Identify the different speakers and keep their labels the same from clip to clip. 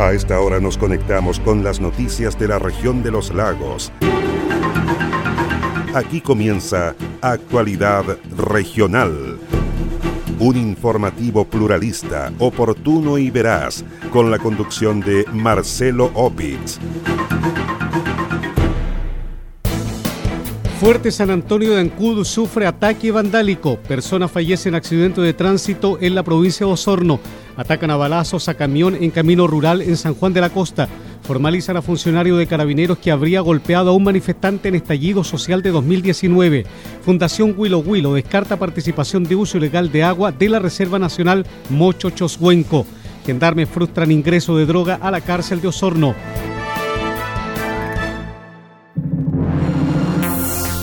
Speaker 1: A esta hora nos conectamos con las noticias de la región de los lagos. Aquí comienza Actualidad Regional. Un informativo pluralista, oportuno y veraz, con la conducción de Marcelo Opitz.
Speaker 2: Fuerte San Antonio de Ancud sufre ataque vandálico. Persona fallece en accidente de tránsito en la provincia de Osorno. Atacan a balazos a camión en camino rural en San Juan de la Costa. Formalizan a funcionario de carabineros que habría golpeado a un manifestante en estallido social de 2019. Fundación Huilo Huilo descarta participación de uso ilegal de agua de la Reserva Nacional Mocho Choshuenco. Gendarmes frustran ingreso de droga a la cárcel de Osorno.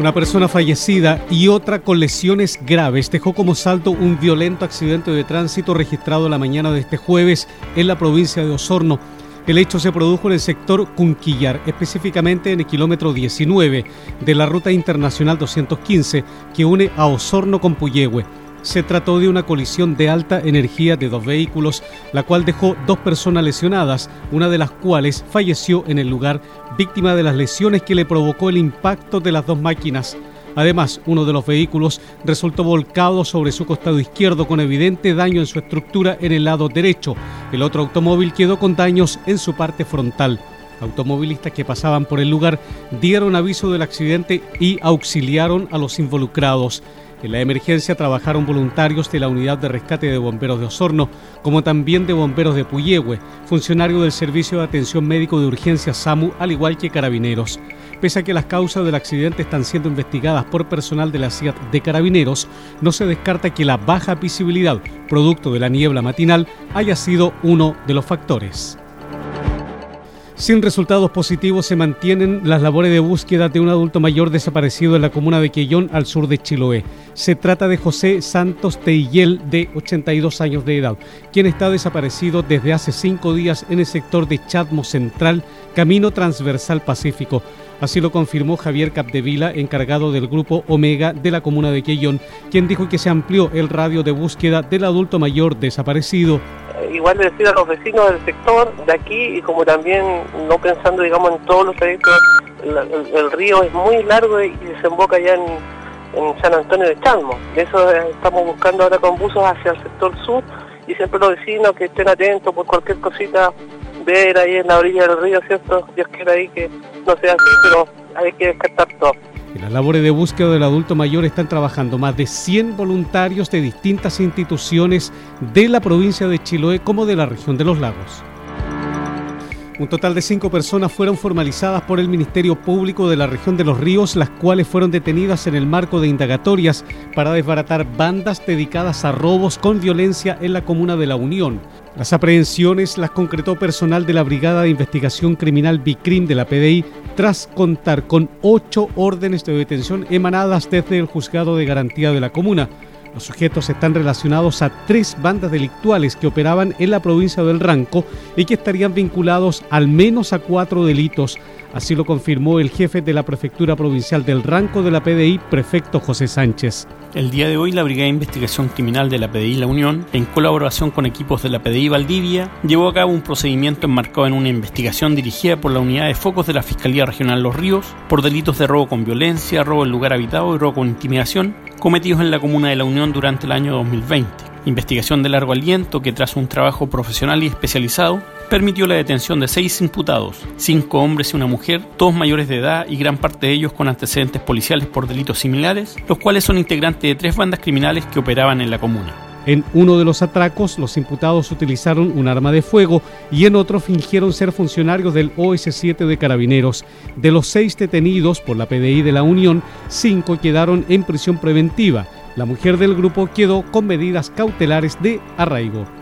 Speaker 2: Una persona fallecida y otra con lesiones graves dejó como saldo un violento accidente de tránsito registrado la mañana de este jueves en la provincia de Osorno. El hecho se produjo en el sector Cunquillar, específicamente en el kilómetro 19 de la ruta internacional 215 que une a Osorno con Puyehue. Se trató de una colisión de alta energía de dos vehículos, la cual dejó dos personas lesionadas, una de las cuales falleció en el lugar, víctima de las lesiones que le provocó el impacto de las dos máquinas. Además, uno de los vehículos resultó volcado sobre su costado izquierdo con evidente daño en su estructura en el lado derecho. El otro automóvil quedó con daños en su parte frontal. Automovilistas que pasaban por el lugar dieron aviso del accidente y auxiliaron a los involucrados. En la emergencia trabajaron voluntarios de la Unidad de Rescate de Bomberos de Osorno, como también de Bomberos de Puyehue, funcionario del Servicio de Atención Médico de Urgencia SAMU, al igual que carabineros. Pese a que las causas del accidente están siendo investigadas por personal de la CIAT de Carabineros, no se descarta que la baja visibilidad, producto de la niebla matinal, haya sido uno de los factores. Sin resultados positivos se mantienen las labores de búsqueda de un adulto mayor desaparecido en la comuna de Quellón, al sur de Chiloé. Se trata de José Santos Teillel, de 82 años de edad, quien está desaparecido desde hace cinco días en el sector de Chadmo Central, Camino Transversal Pacífico. Así lo confirmó Javier Capdevila, encargado del grupo Omega de la comuna de Quellón, quien dijo que se amplió el radio de búsqueda del adulto mayor desaparecido
Speaker 3: igual le decir a los vecinos del sector de aquí y como también no pensando digamos en todos los trayectos, el, río es muy largo y desemboca ya en, San Antonio de Chalmo. Eso estamos buscando ahora con buzos hacia el sector sur y siempre los vecinos que estén atentos por cualquier cosita, ver ahí en la orilla del río, ¿cierto? Dios quiera ahí que no sea así, pero hay que descartar todo.
Speaker 2: En las labores de búsqueda del adulto mayor están trabajando más de 100 voluntarios de distintas instituciones de la provincia de Chiloé como de la región de los lagos. Un total de cinco personas fueron formalizadas por el Ministerio Público de la región de los ríos, las cuales fueron detenidas en el marco de indagatorias para desbaratar bandas dedicadas a robos con violencia en la comuna de La Unión. Las aprehensiones las concretó personal de la Brigada de Investigación Criminal BICRIM de la PDI tras contar con ocho órdenes de detención emanadas desde el Juzgado de Garantía de la Comuna. Los sujetos están relacionados a tres bandas delictuales que operaban en la provincia del Ranco y que estarían vinculados al menos a cuatro delitos. Así lo confirmó el jefe de la Prefectura Provincial del Ranco de la PDI, prefecto José Sánchez.
Speaker 4: El día de hoy, la Brigada de Investigación Criminal de la PDI La Unión, en colaboración con equipos de la PDI Valdivia, llevó a cabo un procedimiento enmarcado en una investigación dirigida por la Unidad de Focos de la Fiscalía Regional Los Ríos por delitos de robo con violencia, robo en lugar habitado y robo con intimidación cometidos en la Comuna de La Unión durante el año 2020. Investigación de largo aliento que tras un trabajo profesional y especializado permitió la detención de seis imputados, cinco hombres y una mujer, todos mayores de edad y gran parte de ellos con antecedentes policiales por delitos similares, los cuales son integrantes de tres bandas criminales que operaban en la comuna.
Speaker 2: En uno de los atracos, los imputados utilizaron un arma de fuego y en otro fingieron ser funcionarios del OS-7 de Carabineros. De los seis detenidos por la PDI de la Unión, cinco quedaron en prisión preventiva. La mujer del grupo quedó con medidas cautelares de arraigo.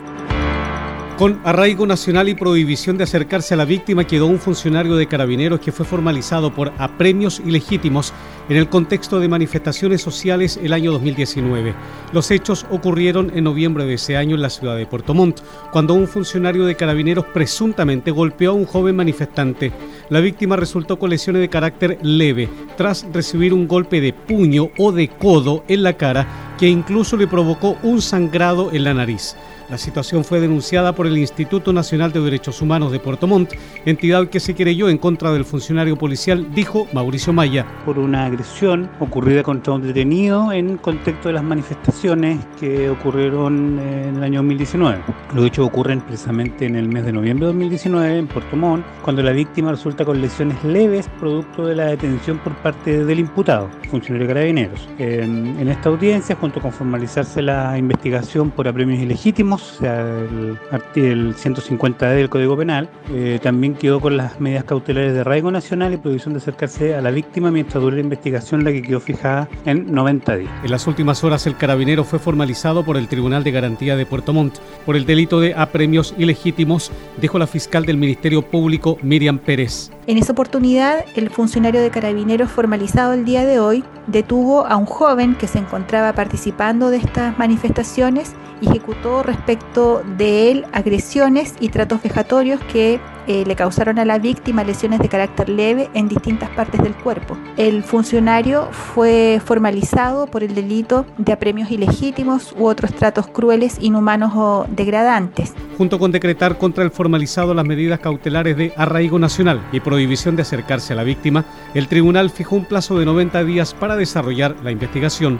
Speaker 2: Con arraigo nacional y prohibición de acercarse a la víctima quedó un funcionario de carabineros que fue formalizado por apremios ilegítimos en el contexto de manifestaciones sociales el año 2019. Los hechos ocurrieron en noviembre de ese año en la ciudad de Puerto Montt, cuando un funcionario de carabineros presuntamente golpeó a un joven manifestante. La víctima resultó con lesiones de carácter leve, tras recibir un golpe de puño o de codo en la cara que incluso le provocó un sangrado en la nariz. La situación fue denunciada por el Instituto Nacional de Derechos Humanos de Puerto Montt, entidad que se creyó en contra del funcionario policial, dijo Mauricio Maya.
Speaker 5: Por una agresión ocurrida contra un detenido en contexto de las manifestaciones que ocurrieron en el año 2019. Los hechos ocurren precisamente en el mes de noviembre de 2019 en Puerto Montt, cuando la víctima resulta con lesiones leves producto de la detención por parte del imputado, funcionario de carabineros. En esta audiencia, junto con formalizarse la investigación por apremios ilegítimos, o sea, el, el 150D del Código Penal, eh, también quedó con las medidas cautelares de arraigo nacional y prohibición de acercarse a la víctima mientras dure la investigación, la que quedó fijada en 90 días.
Speaker 2: En las últimas horas, el carabinero fue formalizado por el Tribunal de Garantía de Puerto Montt por el delito de apremios ilegítimos, dijo la fiscal del Ministerio Público, Miriam Pérez.
Speaker 6: En esa oportunidad, el funcionario de carabineros formalizado el día de hoy detuvo a un joven que se encontraba participando de estas manifestaciones y ejecutó respecto de él agresiones y tratos vejatorios que eh, le causaron a la víctima lesiones de carácter leve en distintas partes del cuerpo. El funcionario fue formalizado por el delito de apremios ilegítimos u otros tratos crueles, inhumanos o degradantes.
Speaker 2: Junto con decretar contra el formalizado las medidas cautelares de arraigo nacional y prohibición de acercarse a la víctima, el tribunal fijó un plazo de 90 días para desarrollar la investigación.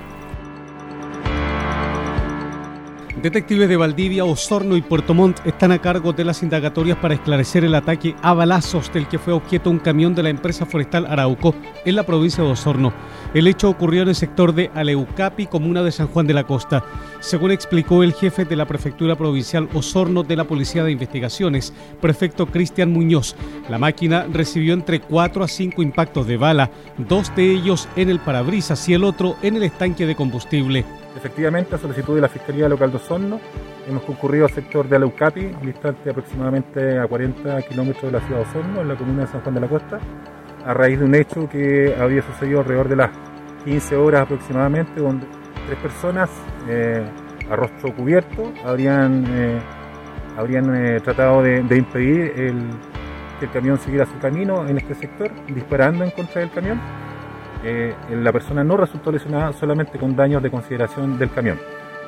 Speaker 2: Detectives de Valdivia, Osorno y Puerto Montt están a cargo de las indagatorias para esclarecer el ataque a balazos del que fue objeto un camión de la empresa forestal Arauco en la provincia de Osorno. El hecho ocurrió en el sector de Aleucapi, comuna de San Juan de la Costa. Según explicó el jefe de la Prefectura Provincial Osorno de la Policía de Investigaciones, prefecto Cristian Muñoz, la máquina recibió entre 4 a 5 impactos de bala, dos de ellos en el parabrisas y el otro en el estanque de combustible.
Speaker 7: Efectivamente, a solicitud de la Fiscalía Local de Osorno, hemos concurrido al sector de Aleucapi, distante aproximadamente a 40 kilómetros de la ciudad de Osorno, en la comuna de San Juan de la Costa, a raíz de un hecho que había sucedido alrededor de las 15 horas aproximadamente, donde tres personas eh, a rostro cubierto habrían, eh, habrían eh, tratado de, impedir el, que el camión siguiera su camino en este sector, disparando en contra del camión eh, la persona no resultó lesionada solamente con daños de consideración del camión.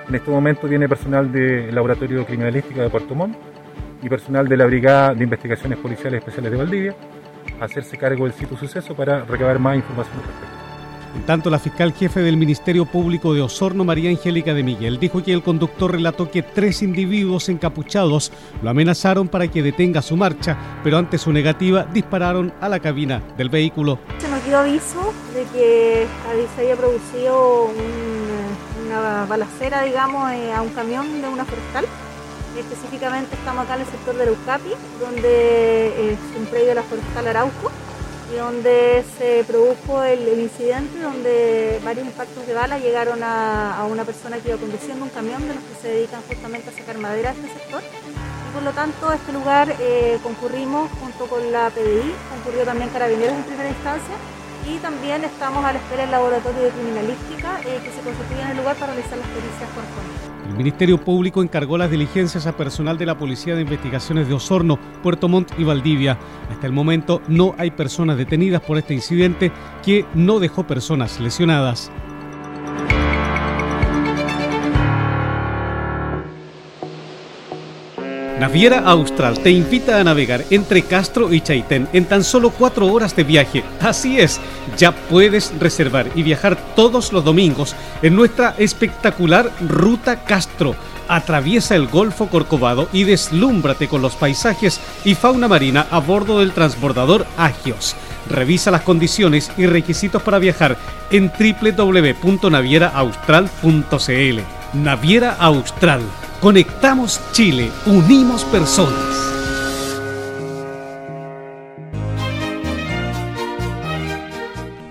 Speaker 7: En este momento viene personal del Laboratorio Criminalística de Puerto Montt y personal de la Brigada de Investigaciones Policiales Especiales de Valdivia hacerse cargo del sitio suceso para recabar más información al respecto.
Speaker 2: En tanto, la fiscal jefe del Ministerio Público de Osorno, María Angélica de Miguel, dijo que el conductor relató que tres individuos encapuchados lo amenazaron para que detenga su marcha, pero ante su negativa dispararon a la cabina del vehículo.
Speaker 8: Se nos dio aviso de que se había producido un, una balacera, digamos, eh, a un camión de una forestal. Específicamente estamos acá en el sector de Eucapi, donde es un predio de la forestal Arauco y donde se produjo el, incidente donde varios impactos de bala llegaron a, a, una persona que iba conduciendo un camión de los que se dedican justamente a sacar madera de este sector. Y por lo tanto a este lugar eh, concurrimos junto con la PDI, concurrió también Carabineros en primera instancia y también estamos a la espera del laboratorio de criminalística eh, que se constituye en el lugar para realizar las pericias correspondientes.
Speaker 2: El Ministerio Público encargó las diligencias a personal de la Policía de Investigaciones de Osorno, Puerto Montt y Valdivia. Hasta el momento no hay personas detenidas por este incidente que no dejó personas lesionadas. Naviera Austral te invita a navegar entre Castro y Chaitén en tan solo cuatro horas de viaje. Así es, ya puedes reservar y viajar todos los domingos en nuestra espectacular Ruta Castro. Atraviesa el Golfo Corcovado y deslúmbrate con los paisajes y fauna marina a bordo del transbordador Agios. Revisa las condiciones y requisitos para viajar en www.navieraaustral.cl. Naviera Austral Conectamos Chile, unimos personas.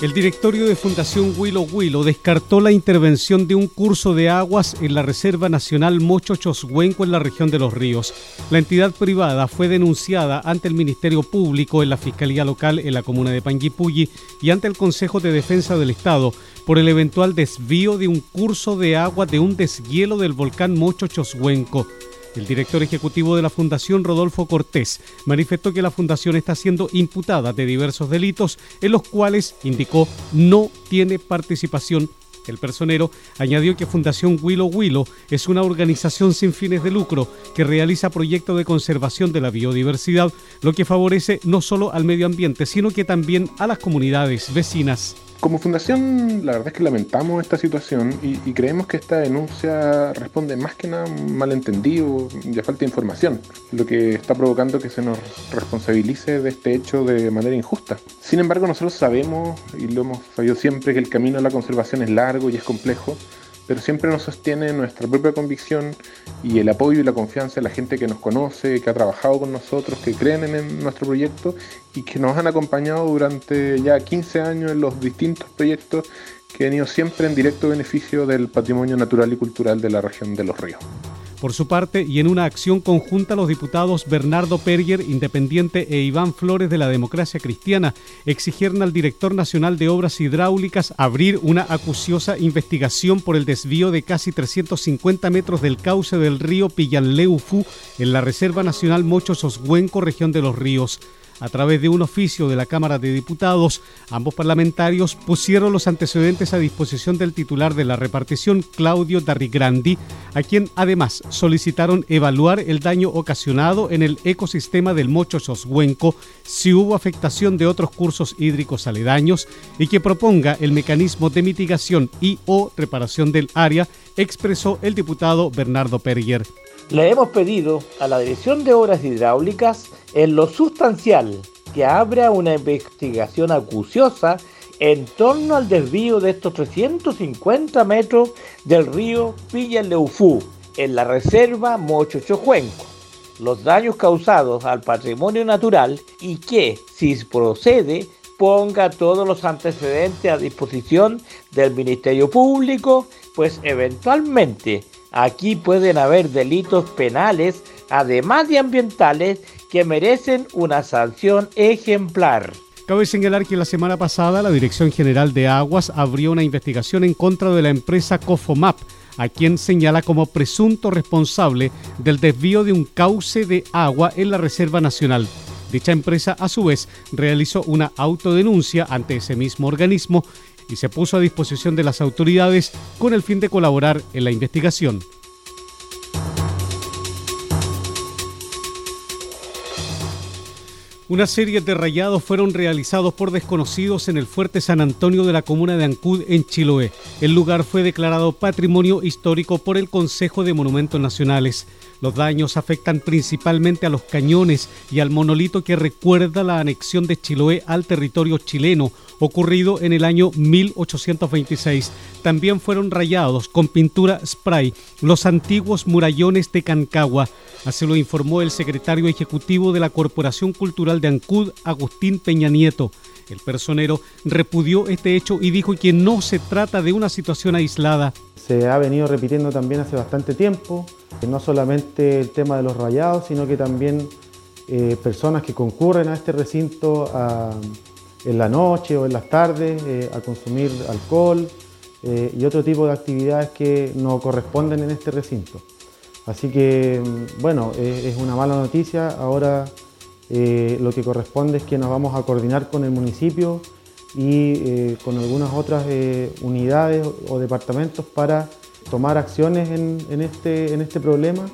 Speaker 2: El directorio de Fundación Huilo Huilo descartó la intervención de un curso de aguas en la Reserva Nacional Mocho Choshuenco en la región de Los Ríos. La entidad privada fue denunciada ante el Ministerio Público en la Fiscalía Local en la comuna de Panguipulli y ante el Consejo de Defensa del Estado por el eventual desvío de un curso de agua de un deshielo del volcán Mocho Choshuenco. El director ejecutivo de la Fundación, Rodolfo Cortés, manifestó que la Fundación está siendo imputada de diversos delitos en los cuales, indicó, no tiene participación. El personero añadió que Fundación Huilo Huilo es una organización sin fines de lucro que realiza proyectos de conservación de la biodiversidad, lo que favorece no solo al medio ambiente, sino que también a las comunidades vecinas.
Speaker 9: Como fundación, la verdad es que lamentamos esta situación y, creemos que esta denuncia responde más que nada a un malentendido y a falta de información, lo que está provocando que se nos responsabilice de este hecho de manera injusta. Sin embargo, nosotros sabemos, y lo hemos sabido siempre, que el camino a la conservación es largo y es complejo, pero siempre nos sostiene nuestra propia convicción y el apoyo y la confianza de la gente que nos conoce, que ha trabajado con nosotros, que creen en nuestro proyecto y que nos han acompañado durante ya 15 años en los distintos proyectos que han ido siempre en directo beneficio del patrimonio natural y cultural de la región de los ríos.
Speaker 2: Por su parte, y en una acción conjunta, los diputados Bernardo Perger, Independiente, e Iván Flores de la Democracia Cristiana exigieron al director nacional de Obras Hidráulicas abrir una acuciosa investigación por el desvío de casi 350 metros del cauce del río Pillanleufu en la Reserva Nacional Mocho Soshuenco, región de los ríos. A través de un oficio de la Cámara de Diputados, ambos parlamentarios pusieron los antecedentes a disposición del titular de la repartición, Claudio Darrigrandi, a quien además solicitaron evaluar el daño ocasionado en el ecosistema del Mocho Soshuenco, si hubo afectación de otros cursos hídricos aledaños y que proponga el mecanismo de mitigación y o reparación del área, expresó el diputado Bernardo Perger.
Speaker 10: Le hemos pedido a la Dirección de Obras Hidráulicas en lo sustancial que abra una investigación acuciosa en torno al desvío de estos 350 metros del río Leufú en la reserva Mocho Chojuenco, los daños causados al patrimonio natural y que, si procede, ponga todos los antecedentes a disposición del Ministerio Público, pues eventualmente Aquí pueden haber delitos penales, además de ambientales, que merecen una sanción ejemplar.
Speaker 2: Cabe señalar que la semana pasada la Dirección General de Aguas abrió una investigación en contra de la empresa Cofomap, a quien señala como presunto responsable del desvío de un cauce de agua en la Reserva Nacional. Dicha empresa, a su vez, realizó una autodenuncia ante ese mismo organismo y se puso a disposición de las autoridades con el fin de colaborar en la investigación. Una serie de rayados fueron realizados por desconocidos en el fuerte San Antonio de la comuna de Ancud, en Chiloé. El lugar fue declarado patrimonio histórico por el Consejo de Monumentos Nacionales. Los daños afectan principalmente a los cañones y al monolito que recuerda la anexión de Chiloé al territorio chileno, ocurrido en el año 1826. También fueron rayados con pintura spray los antiguos murallones de Cancagua. Así lo informó el secretario ejecutivo de la Corporación Cultural de Ancud, Agustín Peña Nieto. El personero repudió este hecho y dijo que no se trata de una situación aislada.
Speaker 11: Se ha venido repitiendo también hace bastante tiempo, no solamente el tema de los rayados, sino que también eh, personas que concurren a este recinto en la noche o en las tardes eh, a consumir alcohol eh, y otro tipo de actividades que no corresponden en este recinto. Así que, mm, bueno, es una mala noticia. Ahora eh, lo que corresponde es que nos vamos a coordinar con el municipio y eh, con algunas otras eh, unidades o departamentos para tomar acciones en, este, en este problema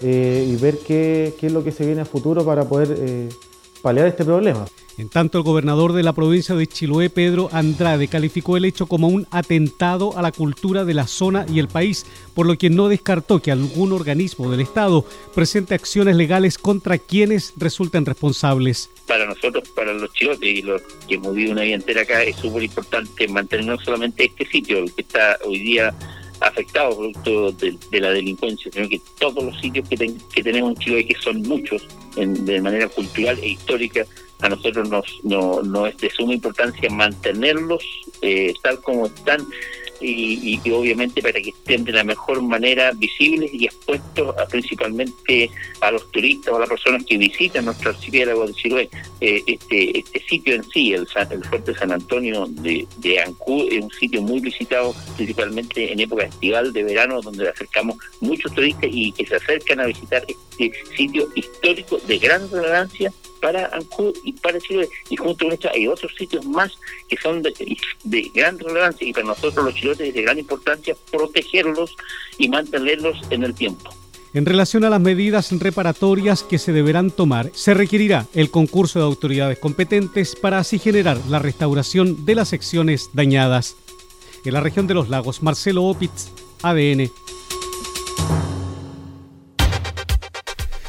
Speaker 11: y ver qué, qué, es lo que se viene a futuro para poder paliar este problema.
Speaker 2: En tanto, el gobernador de la provincia de Chiloé, Pedro Andrade, calificó el hecho como un atentado a la cultura de la zona y el país, por lo que no descartó que algún organismo del Estado presente acciones legales contra quienes resulten responsables.
Speaker 12: Para nosotros, para los chilotes y los que hemos vivido una vida entera acá, es súper importante mantener no solamente este sitio, el que está hoy día afectado producto de, la delincuencia, sino que todos los sitios que, que tenemos en Chile, que son muchos, de manera cultural e histórica, a nosotros nos, no, no es de suma importancia mantenerlos eh, tal como están y, obviamente para que estén de la mejor manera visibles y expuestos principalmente a los turistas o a las personas que visitan nuestro archipiélago de Chiloé. Eh, este, este sitio en sí, el, el Fuerte San Antonio de, de Ancú, es un sitio muy visitado principalmente en época estival de verano, donde acercamos muchos turistas y que se acercan a visitar este sitio histórico de gran relevancia para Ancud y para Chile. Y junto con esto hay otros sitios más que son de, gran relevancia y para nosotros los chilotes es de gran importancia protegerlos y mantenerlos en el tiempo.
Speaker 2: En relación a las medidas reparatorias que se deberán tomar, se requerirá el concurso de autoridades competentes para así generar la restauración de las secciones dañadas. En la región de los lagos, Marcelo Opitz, ADN.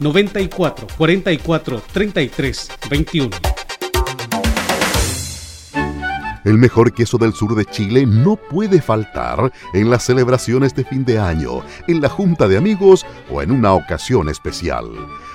Speaker 2: 94 44 33 21.
Speaker 13: El mejor queso del sur de Chile no puede faltar en las celebraciones de fin de año, en la junta de amigos o en una ocasión especial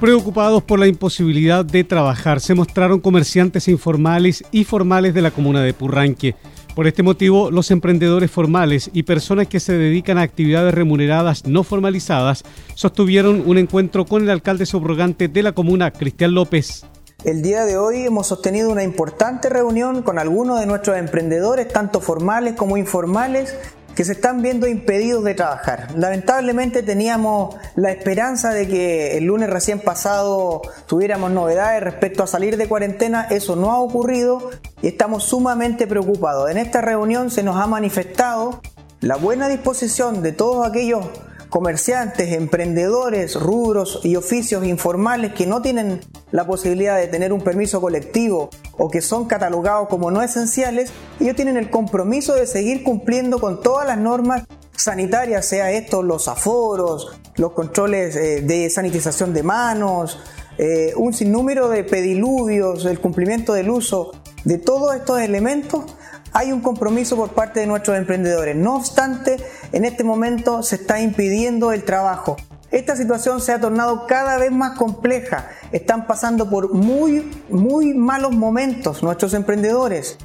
Speaker 2: Preocupados por la imposibilidad de trabajar, se mostraron comerciantes informales y formales de la comuna de Purranque. Por este motivo, los emprendedores formales y personas que se dedican a actividades remuneradas no formalizadas sostuvieron un encuentro con el alcalde subrogante de la comuna, Cristian López.
Speaker 14: El día de hoy hemos sostenido una importante reunión con algunos de nuestros emprendedores, tanto formales como informales, que se están viendo impedidos de trabajar. Lamentablemente teníamos la esperanza de que el lunes recién pasado tuviéramos novedades respecto a salir de cuarentena, eso no ha ocurrido y estamos sumamente preocupados. En esta reunión se nos ha manifestado la buena disposición de todos aquellos comerciantes, emprendedores, rubros y oficios informales que no tienen la posibilidad de tener un permiso colectivo o que son catalogados como no esenciales, ellos tienen el compromiso de seguir cumpliendo con todas las normas sanitarias, sea esto los aforos, los controles eh, de sanitización de manos, eh, un sinnúmero de pediluvios, el cumplimiento del uso de todos estos elementos hay un compromiso por parte de nuestros emprendedores. No obstante, en este momento se está impidiendo el trabajo. Esta situación se ha tornado cada vez más compleja. Están pasando por muy, muy malos momentos nuestros emprendedores.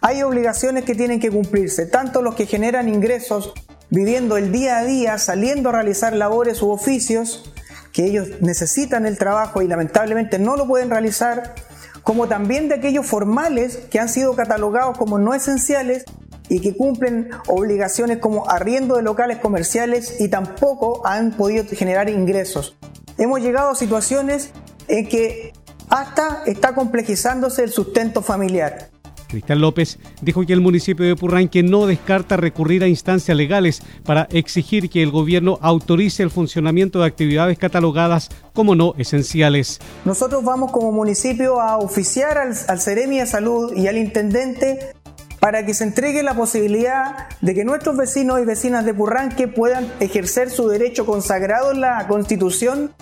Speaker 14: Hay obligaciones que tienen que cumplirse, tanto los que generan ingresos viviendo el día a día, saliendo a realizar labores u oficios, que ellos necesitan el trabajo y lamentablemente no lo pueden realizar, como también de aquellos formales que han sido catalogados como no esenciales y que cumplen obligaciones como arriendo de locales comerciales y tampoco han podido generar ingresos. Hemos llegado a situaciones en que hasta está complejizándose el sustento familiar.
Speaker 2: Cristian López dijo que el municipio de Purranque no descarta recurrir a instancias legales para exigir que el gobierno autorice el funcionamiento de actividades catalogadas como no esenciales.
Speaker 14: Nosotros vamos como municipio a oficiar al, al Ceremi de Salud y al intendente para que se entregue la posibilidad de que nuestros vecinos y vecinas de Purranque puedan ejercer su derecho consagrado en la Constitución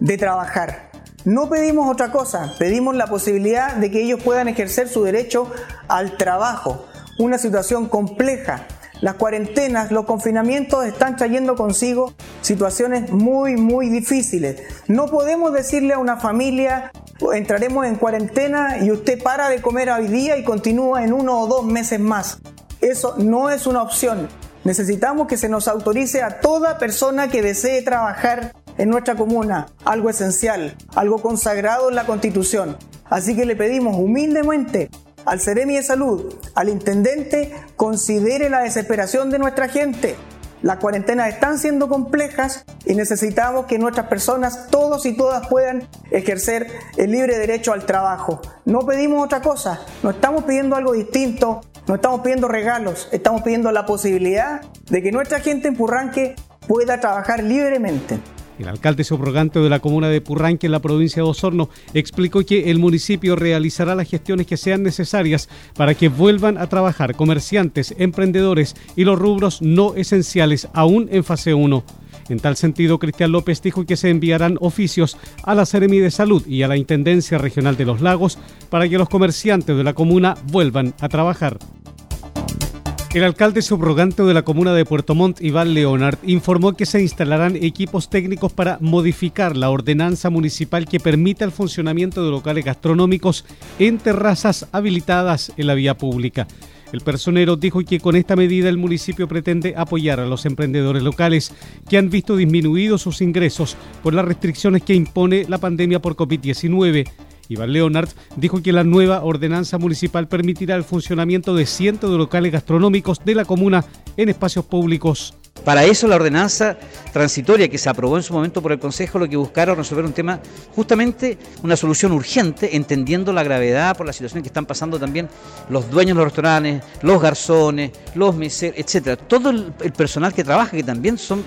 Speaker 14: de trabajar. No pedimos otra cosa, pedimos la posibilidad de que ellos puedan ejercer su derecho al trabajo. Una situación compleja. Las cuarentenas, los confinamientos están trayendo consigo situaciones muy, muy difíciles. No podemos decirle a una familia, entraremos en cuarentena y usted para de comer hoy día y continúa en uno o dos meses más. Eso no es una opción. Necesitamos que se nos autorice a toda persona que desee trabajar en nuestra comuna, algo esencial, algo consagrado en la Constitución. Así que le pedimos humildemente al Ceremi de Salud, al Intendente, considere la desesperación de nuestra gente. Las cuarentenas están siendo complejas y necesitamos que nuestras personas, todos y todas, puedan ejercer el libre derecho al trabajo. No pedimos otra cosa, no estamos pidiendo algo distinto, no estamos pidiendo regalos, estamos pidiendo la posibilidad de que nuestra gente en Purranque pueda trabajar libremente.
Speaker 2: El alcalde subrogante de la comuna de Purranque en la provincia de Osorno explicó que el municipio realizará las gestiones que sean necesarias para que vuelvan a trabajar comerciantes, emprendedores y los rubros no esenciales aún en fase 1. En tal sentido, Cristian López dijo que se enviarán oficios a la Seremi de Salud y a la Intendencia Regional de los Lagos para que los comerciantes de la comuna vuelvan a trabajar. El alcalde subrogante de la comuna de Puerto Montt, Iván Leonard, informó que se instalarán equipos técnicos para modificar la ordenanza municipal que permita el funcionamiento de locales gastronómicos en terrazas habilitadas en la vía pública. El personero dijo que con esta medida el municipio pretende apoyar a los emprendedores locales que han visto disminuidos sus ingresos por las restricciones que impone la pandemia por COVID-19 Iván Leonard dijo que la nueva ordenanza municipal permitirá el funcionamiento de cientos de locales gastronómicos de la comuna en espacios públicos.
Speaker 15: Para eso la ordenanza transitoria que se aprobó en su momento por el Consejo lo que buscaron resolver un tema, justamente una solución urgente, entendiendo la gravedad por la situación que están pasando también los dueños de los restaurantes, los garzones, los meseros, etcétera, todo el, personal que trabaja, que también son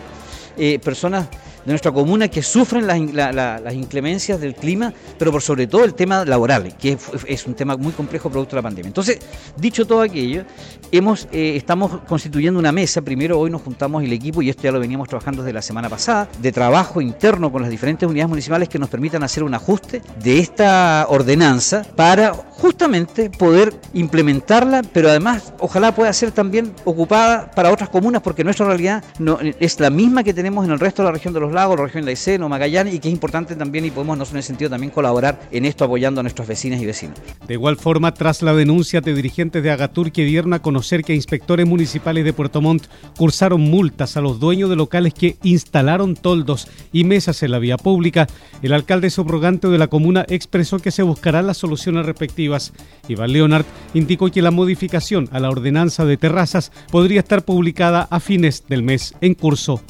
Speaker 15: eh, personas de nuestra comuna que sufren las, inclemencias del clima, pero por sobre todo el tema laboral, que es, un tema muy complejo producto de la pandemia. Entonces, dicho todo aquello, hemos, eh, estamos constituyendo una mesa, primero hoy nos juntamos el equipo, y esto ya lo veníamos trabajando desde la semana pasada, de trabajo interno con las diferentes unidades municipales que nos permitan hacer un ajuste de esta ordenanza para justamente poder implementarla, pero además ojalá pueda ser también ocupada para otras comunas, porque nuestra realidad no, es la misma que tenemos en el resto de la región de los los lagos, la región de Aysén Magallanes y que es importante también y podemos nosotros en ese sentido también colaborar en esto apoyando a nuestras vecinas y vecinos.
Speaker 2: De igual forma, tras la denuncia de dirigentes de Agatur que dieron a conocer que inspectores municipales de Puerto Montt cursaron multas a los dueños de locales que instalaron toldos y mesas en la vía pública, el alcalde subrogante de la comuna expresó que se buscarán las soluciones respectivas. Iván Leonard indicó que la modificación a la ordenanza de terrazas podría estar publicada a fines del mes en curso.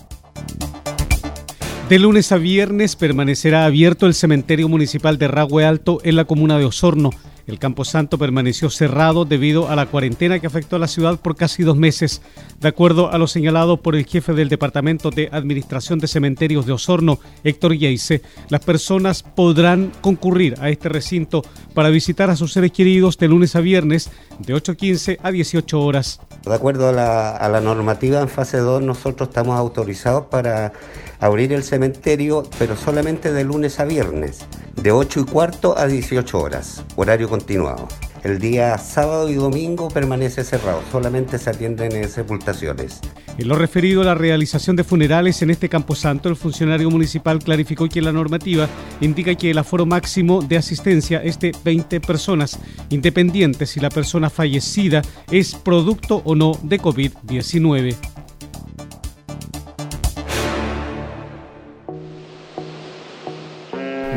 Speaker 2: De lunes a viernes permanecerá abierto el cementerio municipal de Ragüe Alto en la comuna de Osorno. El Camposanto permaneció cerrado debido a la cuarentena que afectó a la ciudad por casi dos meses. De acuerdo a lo señalado por el jefe del Departamento de Administración de Cementerios de Osorno, Héctor Yeise, las personas podrán concurrir a este recinto para visitar a sus seres queridos de lunes a viernes de 8.15 a 18 horas.
Speaker 16: De acuerdo a la, a la normativa en fase 2, nosotros estamos autorizados para abrir el cementerio, pero solamente de lunes a viernes, de 8 y cuarto a 18 horas, horario continuado. El día sábado y domingo permanece cerrado, solamente se atienden en sepultaciones.
Speaker 2: En lo referido a la realización de funerales en este camposanto, el funcionario municipal clarificó que la normativa indica que el aforo máximo de asistencia es de 20 personas, independiente si la persona fallecida es producto o no de COVID-19.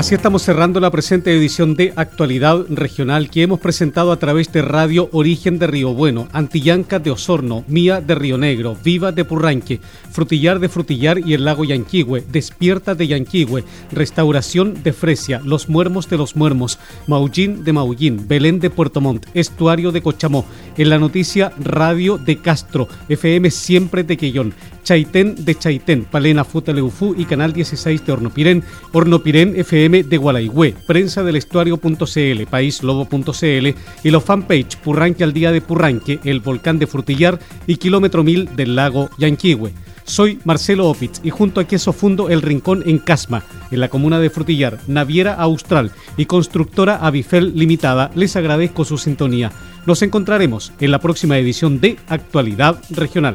Speaker 2: Así estamos cerrando la presente edición de Actualidad Regional que hemos presentado a través de Radio Origen de Río Bueno, Antillanca de Osorno, Mía de Río Negro, Viva de Purranque, Frutillar de Frutillar y el Lago Yanquihue, Despierta de Yanquihue, Restauración de Fresia, Los Muermos de los Muermos, Maullín de Maullín, Belén de Puerto Montt, Estuario de Cochamó, en la noticia Radio de Castro, FM Siempre de Quellón, Chaitén de Chaitén, Palena Futaleufú y Canal 16 de Hornopirén, Hornopirén FM de Gualaigüe, prensa del estuario.cl, paislobo.cl y los fanpage Purranque al día de Purranque, el volcán de Frutillar y kilómetro mil del lago Yanquihue. Soy Marcelo Opitz y junto a Queso Fundo El Rincón en Casma, en la comuna de Frutillar, Naviera Austral y constructora Avifel Limitada, les agradezco su sintonía. Nos encontraremos en la próxima edición de Actualidad Regional.